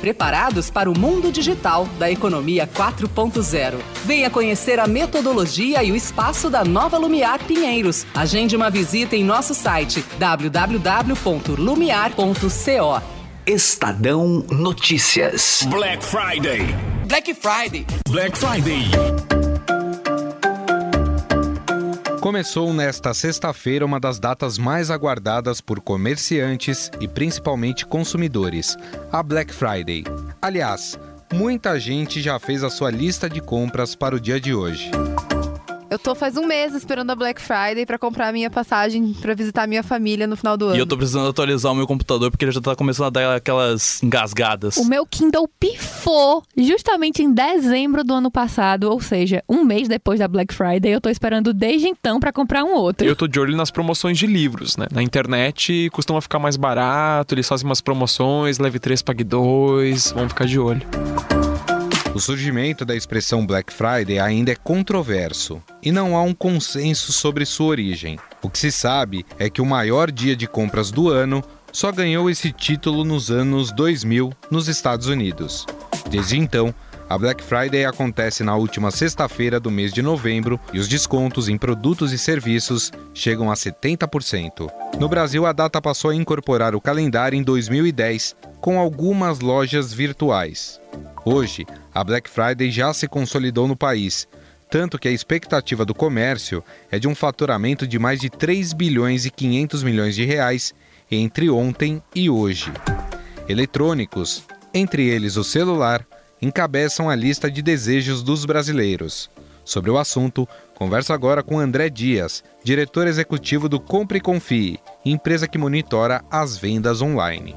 preparados para o mundo digital da economia 4.0. Venha conhecer a metodologia e o espaço da nova Lumiar Pinheiros. Agende uma visita em nosso site www.lumiar.co. Estadão Notícias. Black Friday. Black Friday. Black Friday. Começou nesta sexta-feira uma das datas mais aguardadas por comerciantes e principalmente consumidores, a Black Friday. Aliás, muita gente já fez a sua lista de compras para o dia de hoje. Eu tô faz um mês esperando a Black Friday para comprar a minha passagem para visitar a minha família no final do ano. E eu tô precisando atualizar o meu computador porque ele já tá começando a dar aquelas engasgadas. O meu Kindle pifou justamente em dezembro do ano passado, ou seja, um mês depois da Black Friday. Eu tô esperando desde então para comprar um outro. Eu tô de olho nas promoções de livros, né? Na internet costuma ficar mais barato, eles fazem umas promoções, leve 3, pague 2, vamos ficar de olho. O surgimento da expressão Black Friday ainda é controverso e não há um consenso sobre sua origem. O que se sabe é que o maior dia de compras do ano só ganhou esse título nos anos 2000 nos Estados Unidos. Desde então, a Black Friday acontece na última sexta-feira do mês de novembro e os descontos em produtos e serviços chegam a 70%. No Brasil, a data passou a incorporar o calendário em 2010, com algumas lojas virtuais. Hoje, a Black Friday já se consolidou no país, tanto que a expectativa do comércio é de um faturamento de mais de 3 bilhões e 500 milhões de reais entre ontem e hoje. Eletrônicos, entre eles o celular, encabeçam a lista de desejos dos brasileiros. Sobre o assunto, converso agora com André Dias, diretor executivo do Compre e Confie, empresa que monitora as vendas online.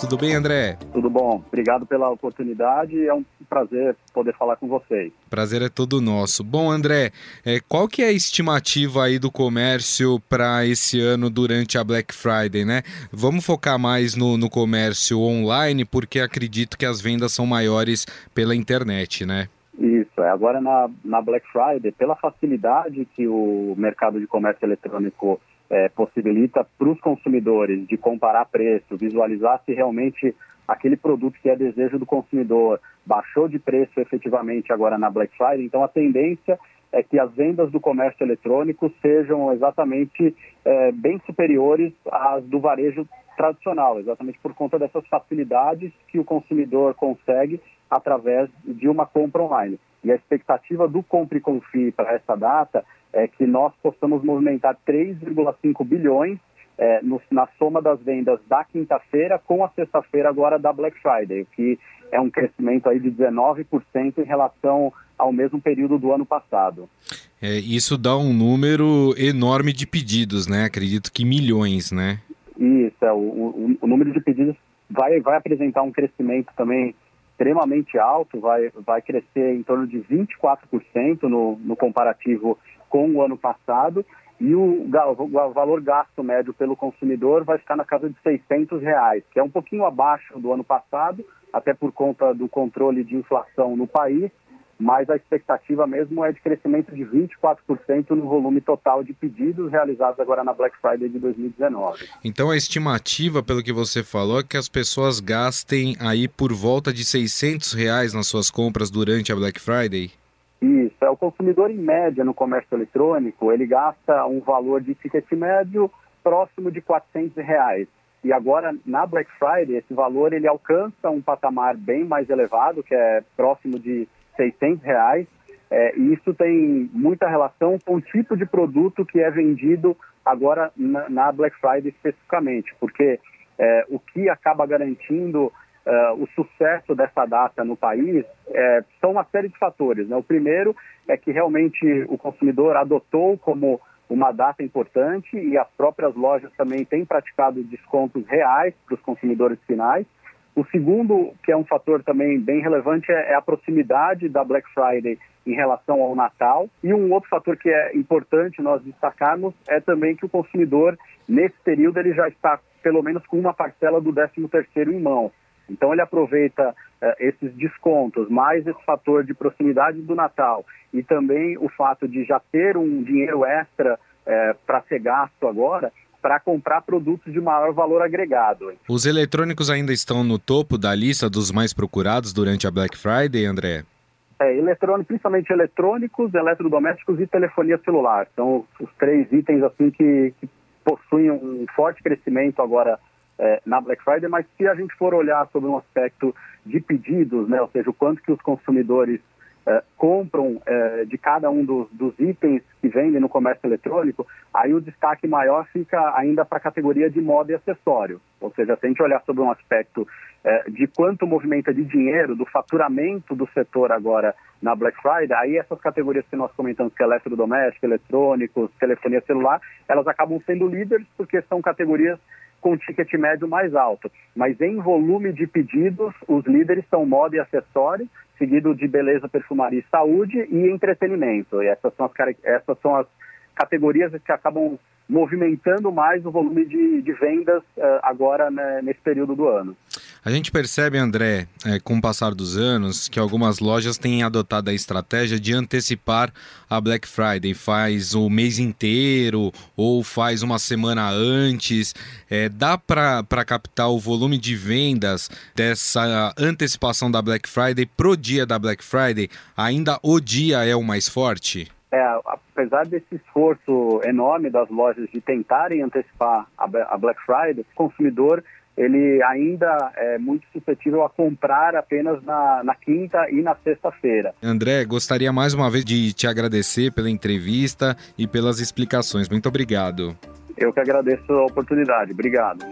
Tudo bem, André? Tudo bom. Obrigado pela oportunidade. É um prazer poder falar com vocês. Prazer é todo nosso. Bom, André, é, qual que é a estimativa aí do comércio para esse ano durante a Black Friday, né? Vamos focar mais no, no comércio online, porque acredito que as vendas são maiores pela internet, né? Isso, é. Agora na, na Black Friday, pela facilidade que o mercado de comércio eletrônico é, possibilita para os consumidores de comparar preço, visualizar se realmente aquele produto que é desejo do consumidor baixou de preço efetivamente agora na Black Friday. Então, a tendência é que as vendas do comércio eletrônico sejam exatamente é, bem superiores às do varejo tradicional, exatamente por conta dessas facilidades que o consumidor consegue através de uma compra online. E a expectativa do Compre e Confie para essa data é que nós possamos movimentar 3,5 bilhões é, no, na soma das vendas da quinta-feira com a sexta-feira agora da Black Friday, o que é um crescimento aí de 19% em relação ao mesmo período do ano passado. É, isso dá um número enorme de pedidos, né? Acredito que milhões, né? Isso, é, o, o, o número de pedidos vai, vai apresentar um crescimento também extremamente alto, vai, vai crescer em torno de 24% no, no comparativo com o ano passado. E o, o, valor gasto médio pelo consumidor vai ficar na casa de 600 reais, que é um pouquinho abaixo do ano passado, até por conta do controle de inflação no país, mas a expectativa mesmo é de crescimento de 24% no volume total de pedidos realizados agora na Black Friday de 2019. Então a estimativa, pelo que você falou, é que as pessoas gastem aí por volta de 600 reais nas suas compras durante a Black Friday? Isso, é o consumidor em média no comércio eletrônico, ele gasta um valor de ticket médio próximo de 400 reais. E agora, na Black Friday, esse valor ele alcança um patamar bem mais elevado, que é próximo de 600 reais. É, e isso tem muita relação com o tipo de produto que é vendido agora na, na Black Friday especificamente, porque é, o que acaba garantindo uh, o sucesso dessa data no país é, são uma série de fatores. Né? O primeiro é que realmente o consumidor adotou como uma data importante e as próprias lojas também têm praticado descontos reais para os consumidores finais. O segundo, que é um fator também bem relevante, é, é a proximidade da Black Friday em relação ao Natal. E um outro fator que é importante nós destacarmos é também que o consumidor, nesse período, ele já está pelo menos com uma parcela do 13º em mão. Então ele aproveita eh, esses descontos, mais esse fator de proximidade do Natal e também o fato de já ter um dinheiro extra eh, para ser gasto agora, para comprar produtos de maior valor agregado. Os eletrônicos ainda estão no topo da lista dos mais procurados durante a Black Friday, André? É, eletrônico, principalmente eletrônicos, eletrodomésticos e telefonia celular. São os, três itens assim que, que possuem um forte crescimento agora é, na Black Friday, mas se a gente for olhar sobre um aspecto de pedidos, né, ou seja, o quanto que os consumidores é, compram é, de cada um dos, dos, itens que vendem no comércio eletrônico, aí o destaque maior fica ainda para a categoria de moda e acessório. Ou seja, se a gente olhar sobre um aspecto é, de quanto movimenta de dinheiro, do faturamento do setor agora na Black Friday, aí essas categorias que nós comentamos, que é eletrodoméstico, eletrônicos, telefonia celular, elas acabam sendo líderes porque são categorias com ticket médio mais alto. Mas em volume de pedidos, os líderes são moda e acessório, seguido de beleza, perfumaria e saúde e entretenimento. E essas são as, essas são as categorias que acabam movimentando mais o volume de, de vendas uh, agora né, nesse período do ano. A gente percebe, André, é, com o passar dos anos, que algumas lojas têm adotado a estratégia de antecipar a Black Friday, faz o mês inteiro ou faz uma semana antes. É, dá para captar o volume de vendas dessa antecipação da Black Friday pro dia da Black Friday? Ainda o dia é o mais forte? É, apesar desse esforço enorme das lojas de tentarem antecipar a Black Friday, o consumidor ele ainda é muito suscetível a comprar apenas na, na quinta e na sexta-feira. André, gostaria mais uma vez de te agradecer pela entrevista e pelas explicações. Muito obrigado. Eu que agradeço a oportunidade. Obrigado.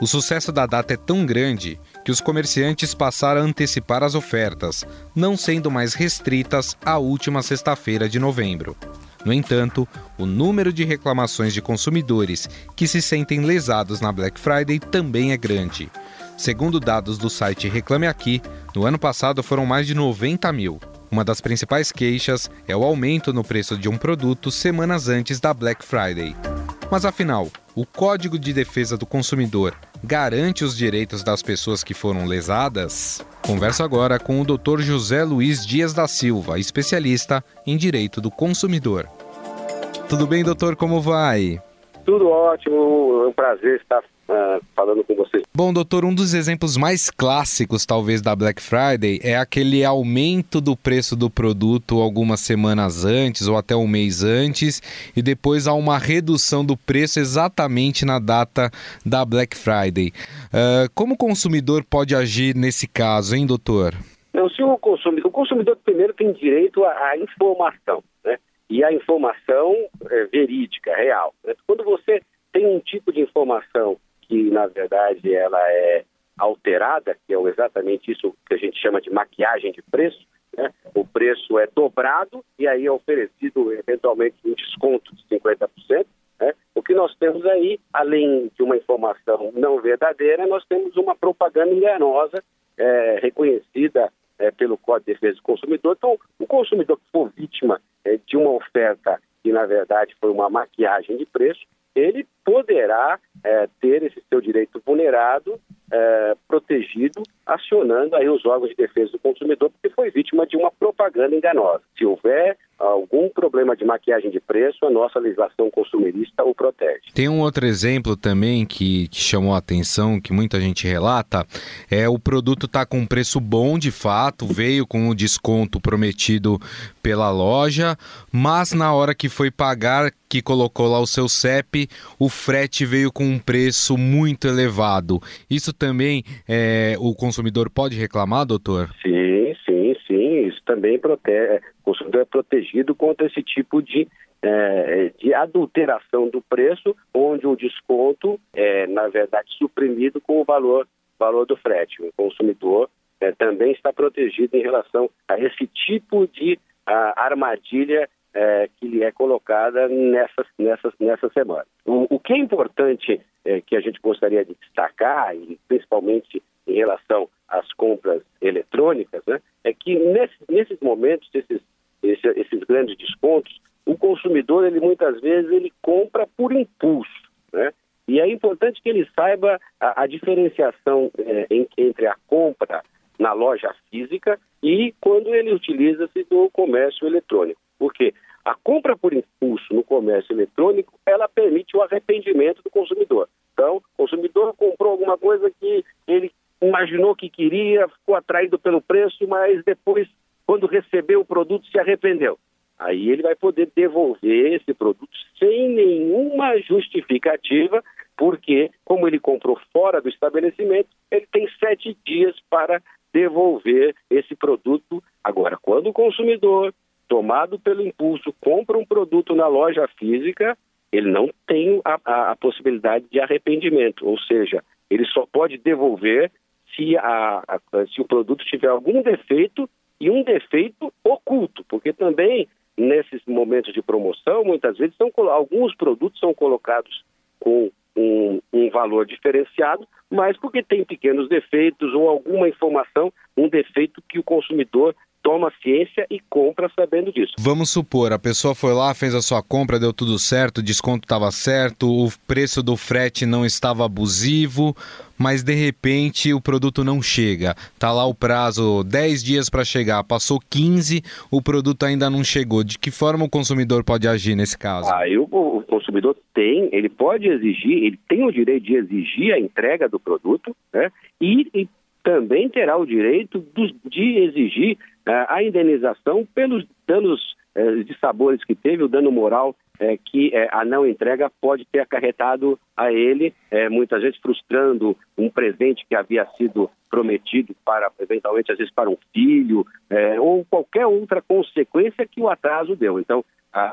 O sucesso da data é tão grande que os comerciantes passaram a antecipar as ofertas, não sendo mais restritas à última sexta-feira de novembro. No entanto, o número de reclamações de consumidores que se sentem lesados na Black Friday também é grande. Segundo dados do site Reclame Aqui, no ano passado foram mais de 90 mil. Uma das principais queixas é o aumento no preço de um produto semanas antes da Black Friday. Mas afinal, o Código de Defesa do Consumidor garante os direitos das pessoas que foram lesadas? Converso agora com o Dr. José Luiz Dias da Silva, especialista em direito do consumidor. Tudo bem, doutor? Como vai? Tudo ótimo, é um prazer estar uh, falando com vocês. Bom, doutor, um dos exemplos mais clássicos, talvez, da Black Friday é aquele aumento do preço do produto algumas semanas antes ou até um mês antes, e depois há uma redução do preço exatamente na data da Black Friday. Uh, como o consumidor pode agir nesse caso, hein, doutor? Não, se o consumidor, o consumidor primeiro tem direito à, informação, né? E a informação é, verídica, real. Né? Quando você tem um tipo de informação que na verdade ela é alterada, que é exatamente isso que a gente chama de maquiagem de preço. Né? O preço é dobrado e aí é oferecido eventualmente um desconto de 50%. Né? O que nós temos aí, além de uma informação não verdadeira, nós temos uma propaganda enganosa é, reconhecida é, pelo Código de Defesa do Consumidor. Então, o consumidor que for vítima é, de uma oferta que, na verdade, foi uma maquiagem de preço, ele poderá é, ter esse seu direito vulnerado, é, protegido, acionando aí os órgãos de defesa do consumidor, porque foi vítima de uma propaganda enganosa. Se houver algum problema de maquiagem de preço, a nossa legislação consumerista o protege. Tem um outro exemplo também que, chamou a atenção, que muita gente relata, é o produto está com um preço bom de fato, veio com o desconto prometido pela loja, mas na hora que foi pagar, que colocou lá o seu CEP, o frete veio com um preço muito elevado. Isso também é, o consumidor pode reclamar, doutor? Sim, sim, sim. Isso também protege consumidor é protegido contra esse tipo de, é, de adulteração do preço, onde o desconto é, na verdade, suprimido com o valor, valor do frete. O consumidor é, também está protegido em relação a esse tipo de a, armadilha é, que lhe é colocada nessa, nessa, nessa semana. O, o que é importante é, que a gente gostaria de destacar, e principalmente em relação às compras eletrônicas, né, é que nesse, nesses momentos, esses, esses, esses grandes descontos, o consumidor, ele muitas vezes, ele compra por impulso, né? E é importante que ele saiba a, a diferenciação é, em, entre a compra na loja física e quando ele utiliza-se do comércio eletrônico. Porque a compra por impulso no comércio eletrônico, ela permite o arrependimento do consumidor. Então, o consumidor comprou alguma coisa que ele imaginou que queria, ficou atraído pelo preço, mas depois, quando recebeu o produto, se arrependeu. Aí ele vai poder devolver esse produto sem nenhuma justificativa, porque, como ele comprou fora do estabelecimento, ele tem sete dias para devolver esse produto. Agora, quando o consumidor, tomado pelo impulso, compra um produto na loja física, ele não tem a, a, a possibilidade de arrependimento, ou seja, ele só pode devolver se, a, se o produto tiver algum defeito e um defeito oculto, porque também nesses momentos de promoção, muitas vezes são, alguns produtos são colocados com um, um, valor diferenciado, mas porque tem pequenos defeitos ou alguma informação, um defeito que o consumidor toma ciência e compra sabendo disso. Vamos supor, a pessoa foi lá, fez a sua compra, deu tudo certo, o desconto estava certo, o preço do frete não estava abusivo, mas de repente o produto não chega. Tá lá o prazo 10 dias para chegar, passou 15, o produto ainda não chegou. De que forma o consumidor pode agir nesse caso? Ah, eu, o consumidor tem, ele pode exigir, ele tem o direito de exigir a entrega do produto, né? E, e também terá o direito de exigir uh, a indenização pelos danos uh, de sabores que teve, o dano moral uh, que a não entrega pode ter acarretado a ele, muitas vezes frustrando um presente que havia sido prometido para, eventualmente, às vezes para um filho, ou qualquer outra consequência que o atraso deu. Então,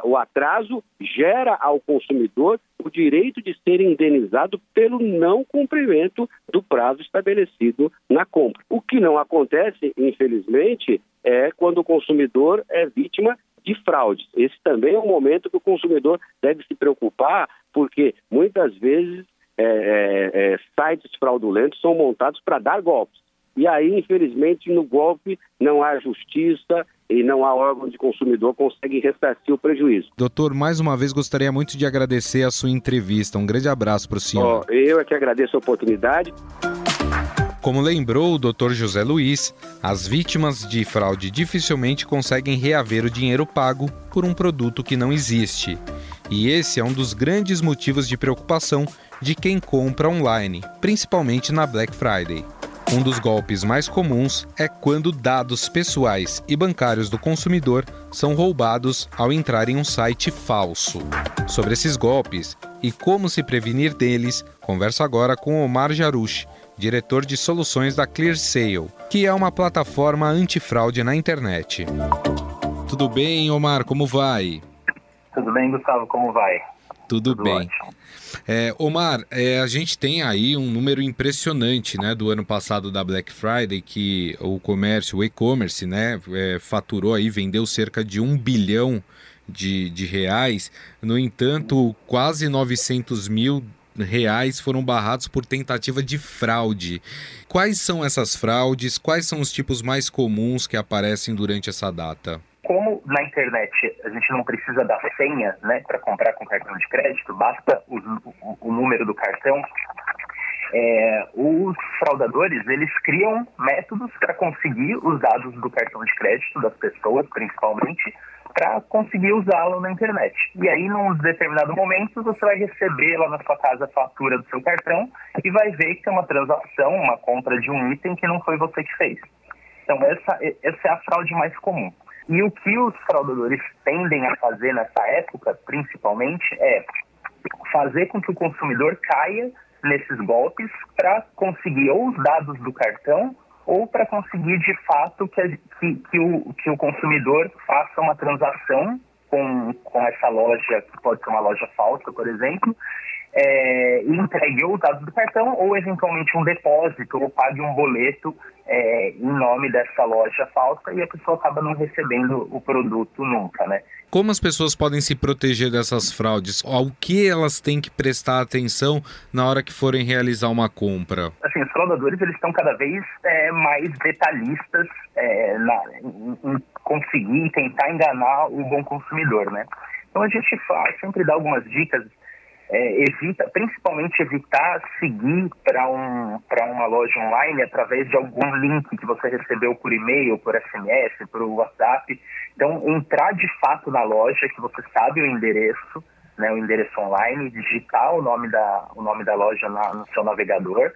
o atraso gera ao consumidor o direito de ser indenizado pelo não cumprimento do prazo estabelecido na compra. O que não acontece, infelizmente, é quando o consumidor é vítima de fraudes. Esse também é um momento que o consumidor deve se preocupar, porque muitas vezes é, é, é, sites fraudulentos são montados para dar golpes. E aí, infelizmente, no golpe não há justiça, e não há órgão de consumidor consegue ressarcir o prejuízo. Doutor, mais uma vez gostaria muito de agradecer a sua entrevista. Um grande abraço para o senhor. Oh, eu é que agradeço a oportunidade. Como lembrou o Dr. José Luiz, as vítimas de fraude dificilmente conseguem reaver o dinheiro pago por um produto que não existe. E esse é um dos grandes motivos de preocupação de quem compra online, principalmente na Black Friday. Um dos golpes mais comuns é quando dados pessoais e bancários do consumidor são roubados ao entrar em um site falso. Sobre esses golpes e como se prevenir deles, converso agora com Omar Jarush, diretor de soluções da ClearSale, que é uma plataforma antifraude na internet. Tudo bem, Omar? Como vai? Tudo bem, Gustavo? Como vai? Tudo, Tudo bem. Ótimo. É, Omar, é, a gente tem aí um número impressionante né, do ano passado da Black Friday, que o comércio, o e-commerce, né, é, faturou aí, vendeu cerca de um bilhão de, de reais. No entanto, quase 900 mil reais foram barrados por tentativa de fraude. Quais são essas fraudes? Quais são os tipos mais comuns que aparecem durante essa data? Como na internet a gente não precisa da senha né, para comprar com cartão de crédito, basta o, o, o número do cartão, é, os fraudadores eles criam métodos para conseguir os dados do cartão de crédito das pessoas, principalmente, para conseguir usá-lo na internet. E aí, num determinado momento, você vai receber lá na sua casa a fatura do seu cartão e vai ver que tem uma transação, uma compra de um item que não foi você que fez. Então, essa, essa é a fraude mais comum. E o que os fraudadores tendem a fazer nessa época, principalmente, é fazer com que o consumidor caia nesses golpes para conseguir ou os dados do cartão ou para conseguir de fato que, que, que, o, que o consumidor faça uma transação com, com essa loja, que pode ser uma loja falsa, por exemplo, é, entregue ou os dados do cartão ou eventualmente um depósito ou pague um boleto é, em nome dessa loja falsa e a pessoa acaba não recebendo o produto nunca, né? Como as pessoas podem se proteger dessas fraudes? Ao que elas têm que prestar atenção na hora que forem realizar uma compra? Assim, os fraudadores eles estão cada vez é, mais detalhistas é, na, em, em conseguir tentar enganar o bom consumidor, né? Então a gente faz, sempre dá algumas dicas é, evita, principalmente evitar seguir para um, uma loja online através de algum link que você recebeu por e-mail, por SMS, por WhatsApp. Então, entrar de fato na loja, que você sabe o endereço, né, o endereço online, digitar o nome da, o nome da loja na, no seu navegador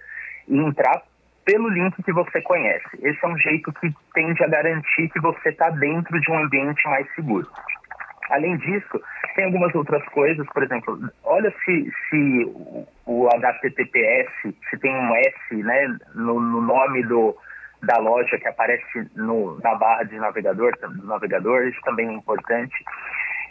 e entrar pelo link que você conhece. Esse é um jeito que tende a garantir que você está dentro de um ambiente mais seguro. Além disso, tem algumas outras coisas, por exemplo, olha se, se o HTTPS, se tem um S né, no, no nome do, da loja que aparece no, na barra de navegador, do navegador, isso também é importante.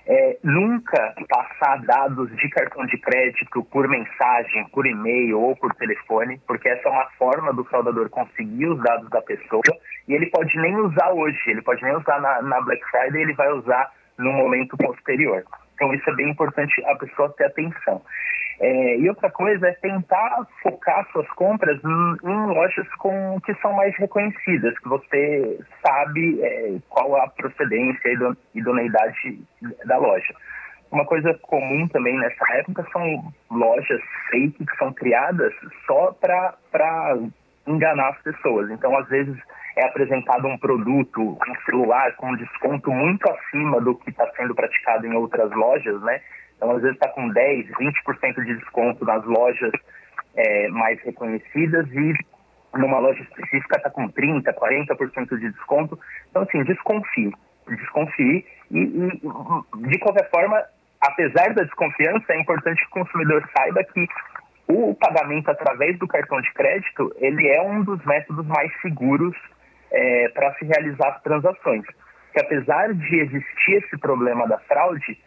É, nunca passar dados de cartão de crédito por mensagem, por e-mail ou por telefone, porque essa é uma forma do fraudador conseguir os dados da pessoa e ele pode nem usar hoje, ele pode nem usar na, na Black Friday, ele vai usar no momento posterior. Então isso é bem importante a pessoa ter atenção. É, e outra coisa é tentar focar suas compras em, em, lojas com, que são mais reconhecidas, que você sabe é, qual a procedência e idoneidade da loja. Uma coisa comum também nessa época são lojas fake que são criadas só para enganar as pessoas. Então, às vezes, é apresentado um produto, um celular com um desconto muito acima do que está sendo praticado em outras lojas, né? Então, às vezes está com 10, 20% de desconto nas lojas é, mais reconhecidas e numa loja específica está com 30%, 40% de desconto. Então, assim, desconfie. Desconfie e, e, de qualquer forma, apesar da desconfiança, é importante que o consumidor saiba que o pagamento através do cartão de crédito, ele é um dos métodos mais seguros é, para se realizar as transações. Que apesar de existir esse problema da fraude,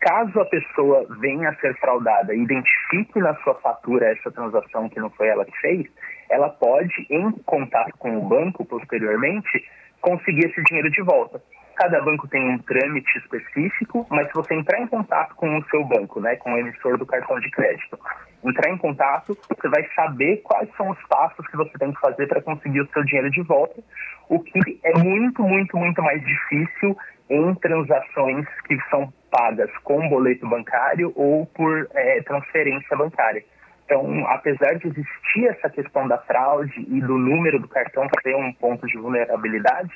caso a pessoa venha a ser fraudada e identifique na sua fatura essa transação que não foi ela que fez, ela pode, em contato com o banco posteriormente, conseguir esse dinheiro de volta. Cada banco tem um trâmite específico, mas se você entrar em contato com o seu banco, né, com o emissor do cartão de crédito, entrar em contato, você vai saber quais são os passos que você tem que fazer para conseguir o seu dinheiro de volta, o que é muito, muito, muito mais difícil em transações que são pagas com boleto bancário ou por é, transferência bancária. Então, apesar de existir essa questão da fraude e do número do cartão ser um ponto de vulnerabilidade,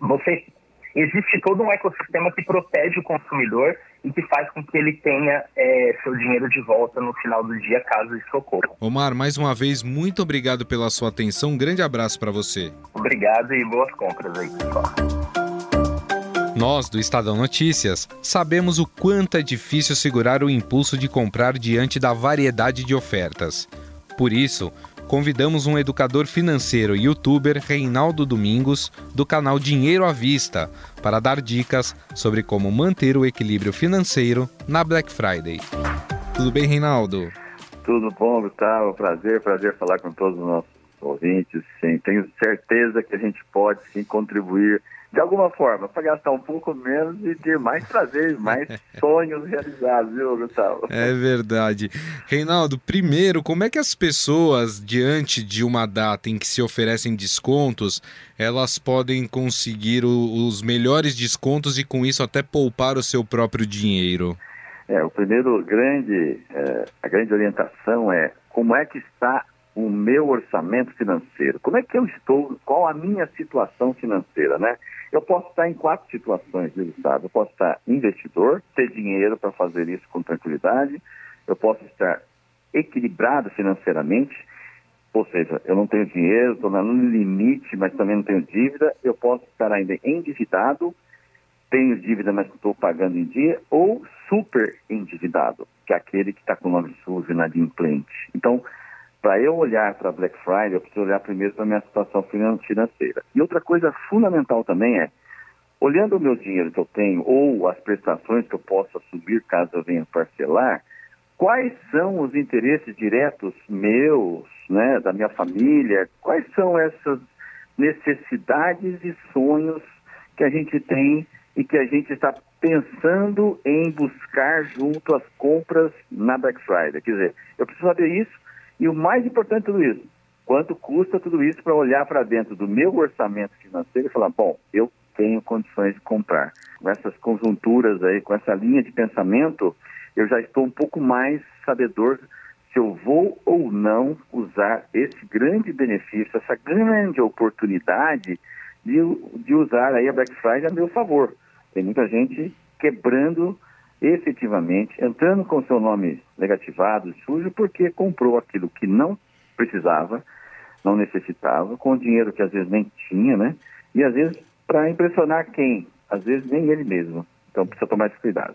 você existe todo um ecossistema que protege o consumidor e que faz com que ele tenha é, seu dinheiro de volta no final do dia, caso isso ocorra. Omar, mais uma vez, muito obrigado pela sua atenção. Um grande abraço para você. Obrigado e boas compras aí, pessoal. Nós, do Estadão Notícias, sabemos o quanto é difícil segurar o impulso de comprar diante da variedade de ofertas. Por isso, convidamos um educador financeiro e youtuber, Reinaldo Domingos, do canal Dinheiro à Vista, para dar dicas sobre como manter o equilíbrio financeiro na Black Friday. Tudo bem, Reinaldo? Tudo bom, Gustavo. Prazer, prazer falar com todos os nossos ouvintes. Sim, tenho certeza que a gente pode sim contribuir de alguma forma, para gastar um pouco menos e ter mais prazer, mais sonhos realizados, viu, Gustavo? É verdade. Reinaldo, primeiro, como é que as pessoas, diante de uma data em que se oferecem descontos, elas podem conseguir o, os melhores descontos e com isso até poupar o seu próprio dinheiro? É, o primeiro grande, é, a grande orientação é como é que está o meu orçamento financeiro? Como é que eu estou? Qual a minha situação financeira, né? Eu posso estar em quatro situações, viu, Gustavo? Eu posso estar investidor, ter dinheiro para fazer isso com tranquilidade. Eu posso estar equilibrado financeiramente, ou seja, eu não tenho dinheiro, estou no limite, mas também não tenho dívida. Eu posso estar ainda endividado, tenho dívida, mas estou pagando em dia, ou super endividado, que é aquele que está com o nome sujo, inadimplente. Então, para eu olhar para Black Friday, eu preciso olhar primeiro para a minha situação financeira. E outra coisa fundamental também é, olhando o meu dinheiro que eu tenho ou as prestações que eu posso assumir caso eu venha parcelar, quais são os interesses diretos meus, né, da minha família, quais são essas necessidades e sonhos que a gente tem e que a gente está pensando em buscar junto às compras na Black Friday. Quer dizer, eu preciso saber isso e o mais importante de tudo isso, quanto custa tudo isso para olhar para dentro do meu orçamento financeiro e falar, bom, eu tenho condições de comprar. Com essas conjunturas aí, com essa linha de pensamento, eu já estou um pouco mais sabedor se eu vou ou não usar esse grande benefício, essa grande oportunidade de, de usar aí a Black Friday a meu favor. Tem muita gente quebrando efetivamente, entrando com seu nome negativado, sujo, porque comprou aquilo que não precisava, não necessitava, com dinheiro que às vezes nem tinha, né? E às vezes para impressionar quem? Às vezes nem ele mesmo. Então precisa tomar esse cuidado.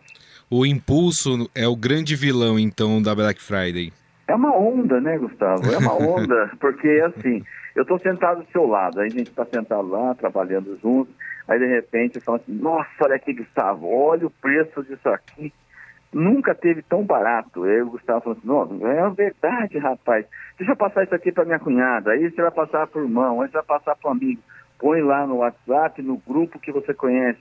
O impulso é o grande vilão, então, da Black Friday. É uma onda, né, Gustavo? É uma onda, porque assim, eu estou sentado do seu lado, aí a gente está sentado lá, trabalhando juntos, aí de repente falo assim, nossa, olha aqui, Gustavo, olha o preço disso aqui. Nunca teve tão barato. Aí o Gustavo falou assim, não, é verdade, rapaz. Deixa eu passar isso aqui para minha cunhada, aí você vai passar para o irmão, aí você vai passar para o amigo. Põe lá no WhatsApp, no grupo que você conhece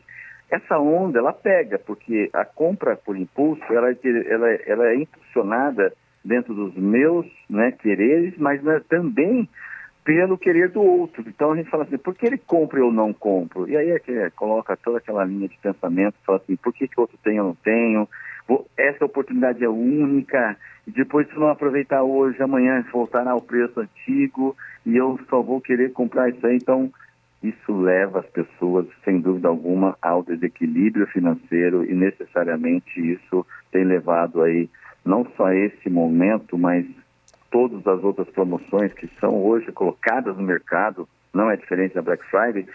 essa onda ela pega, porque a compra por impulso ela, é ela, ela é impulsionada dentro dos meus né, quereres, mas né, também pelo querer do outro. Então a gente fala assim, por que ele compra e eu não compro? E aí é que é, coloca toda aquela linha de pensamento, fala assim, por que, que o outro tem eu não tenho? Essa oportunidade é única, e depois se não aproveitar hoje, amanhã voltará ao preço antigo, e eu só vou querer comprar isso aí, então isso leva as pessoas, sem dúvida alguma, ao desequilíbrio financeiro e necessariamente isso tem levado aí não só esse momento, mas todas as outras promoções que são hoje colocadas no mercado, não é diferente da Black Friday,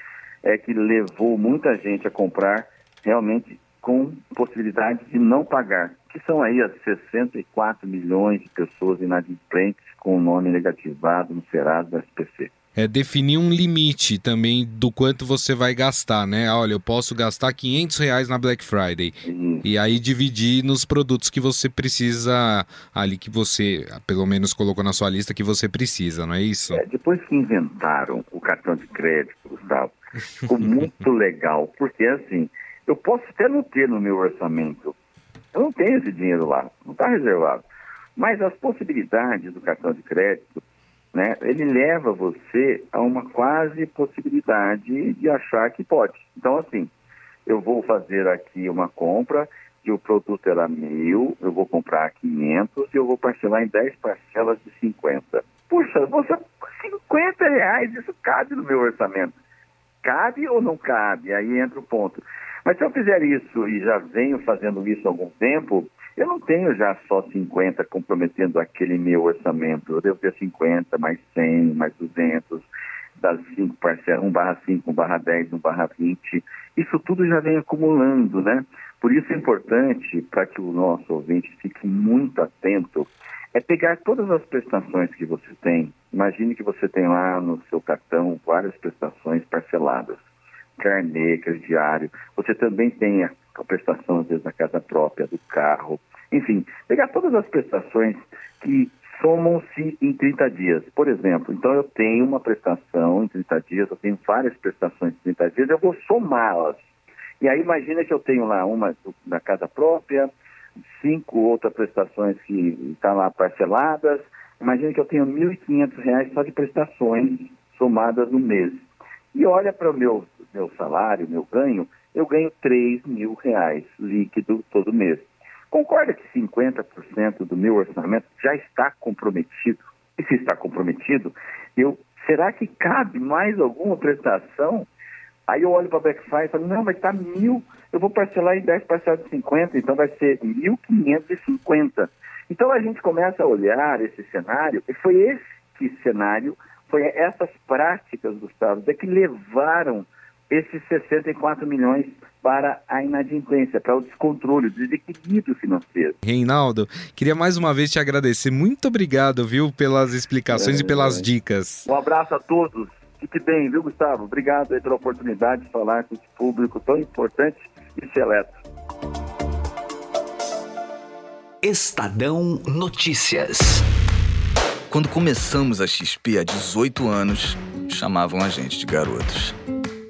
é que levou muita gente a comprar realmente com possibilidade de não pagar, que são aí as 64 milhões de pessoas inadimplentes com o nome negativado no Serasa do SPC é definir um limite também do quanto você vai gastar, né? Ah, olha, eu posso gastar 500 reais na Black Friday. Uhum. E aí dividir nos produtos que você precisa, ali que você, pelo menos colocou na sua lista, que você precisa, não é isso? É, depois que inventaram o cartão de crédito, Gustavo, ficou muito legal, porque assim, eu posso até não ter no meu orçamento, eu não tenho esse dinheiro lá, não está reservado. Mas as possibilidades do cartão de crédito né, ele leva você a uma quase possibilidade de achar que pode. Então, assim, eu vou fazer aqui uma compra que o produto era mil, eu vou comprar 500 e eu vou parcelar em 10 parcelas de 50. Puxa, você 50 reais, isso cabe no meu orçamento. Cabe ou não cabe? Aí entra o ponto. Mas se eu fizer isso e já venho fazendo isso há algum tempo, eu não tenho já só 50 comprometendo aquele meu orçamento. Eu devo ter 50, mais 100, mais 200, das 5 parcelas, 1 barra 5, 1 barra 10, 1 barra 20. Isso tudo já vem acumulando, né? Por isso é importante, para que o nosso ouvinte fique muito atento, é pegar todas as prestações que você tem. Imagine que você tem lá no seu cartão várias prestações parceladas. Carnê, crediário. Você também tem a a prestação, às vezes, da casa própria, do carro, enfim, pegar todas as prestações que somam-se em 30 dias. Por exemplo, então eu tenho uma prestação em 30 dias, eu tenho várias prestações em 30 dias, eu vou somá-las. E aí imagina que eu tenho lá uma da casa própria, cinco outras prestações que estão lá parceladas, imagina que eu tenho R$ 1.500 só de prestações somadas no mês. E olha para o meu, meu salário, meu ganho, eu ganho 3 mil reais líquido todo mês. Concorda que 50% do meu orçamento já está comprometido? E se está comprometido, eu será que cabe mais alguma prestação? Aí eu olho para a Black Friday e falo, não, mas está mil, eu vou parcelar em 10 parcelas de 50, então vai ser 1.550. Então a gente começa a olhar esse cenário, e foi esse cenário, foi essas práticas, Gustavo, que levaram esses 64 milhões para a inadimplência, para o descontrole, o desequilíbrio financeiro. Reinaldo, queria mais uma vez te agradecer. Muito obrigado, viu, pelas explicações é, e pelas é. dicas. Um abraço a todos. Fique bem, viu, Gustavo? Obrigado pela oportunidade de falar com esse público tão importante e seleto. Estadão Notícias. Quando começamos a XP há 18 anos, chamavam a gente de garotos.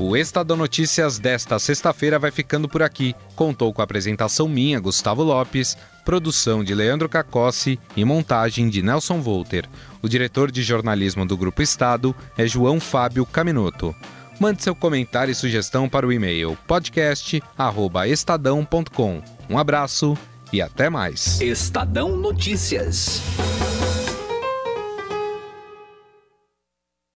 O Estadão Notícias desta sexta-feira vai ficando por aqui. Contou com a apresentação minha, Gustavo Lopes, produção de Leandro Cacossi e montagem de Nelson Volter. O diretor de jornalismo do Grupo Estado é João Fábio Caminoto. Mande seu comentário e sugestão para o e-mail podcast@estadão.com. Um abraço e até mais. Estadão Notícias.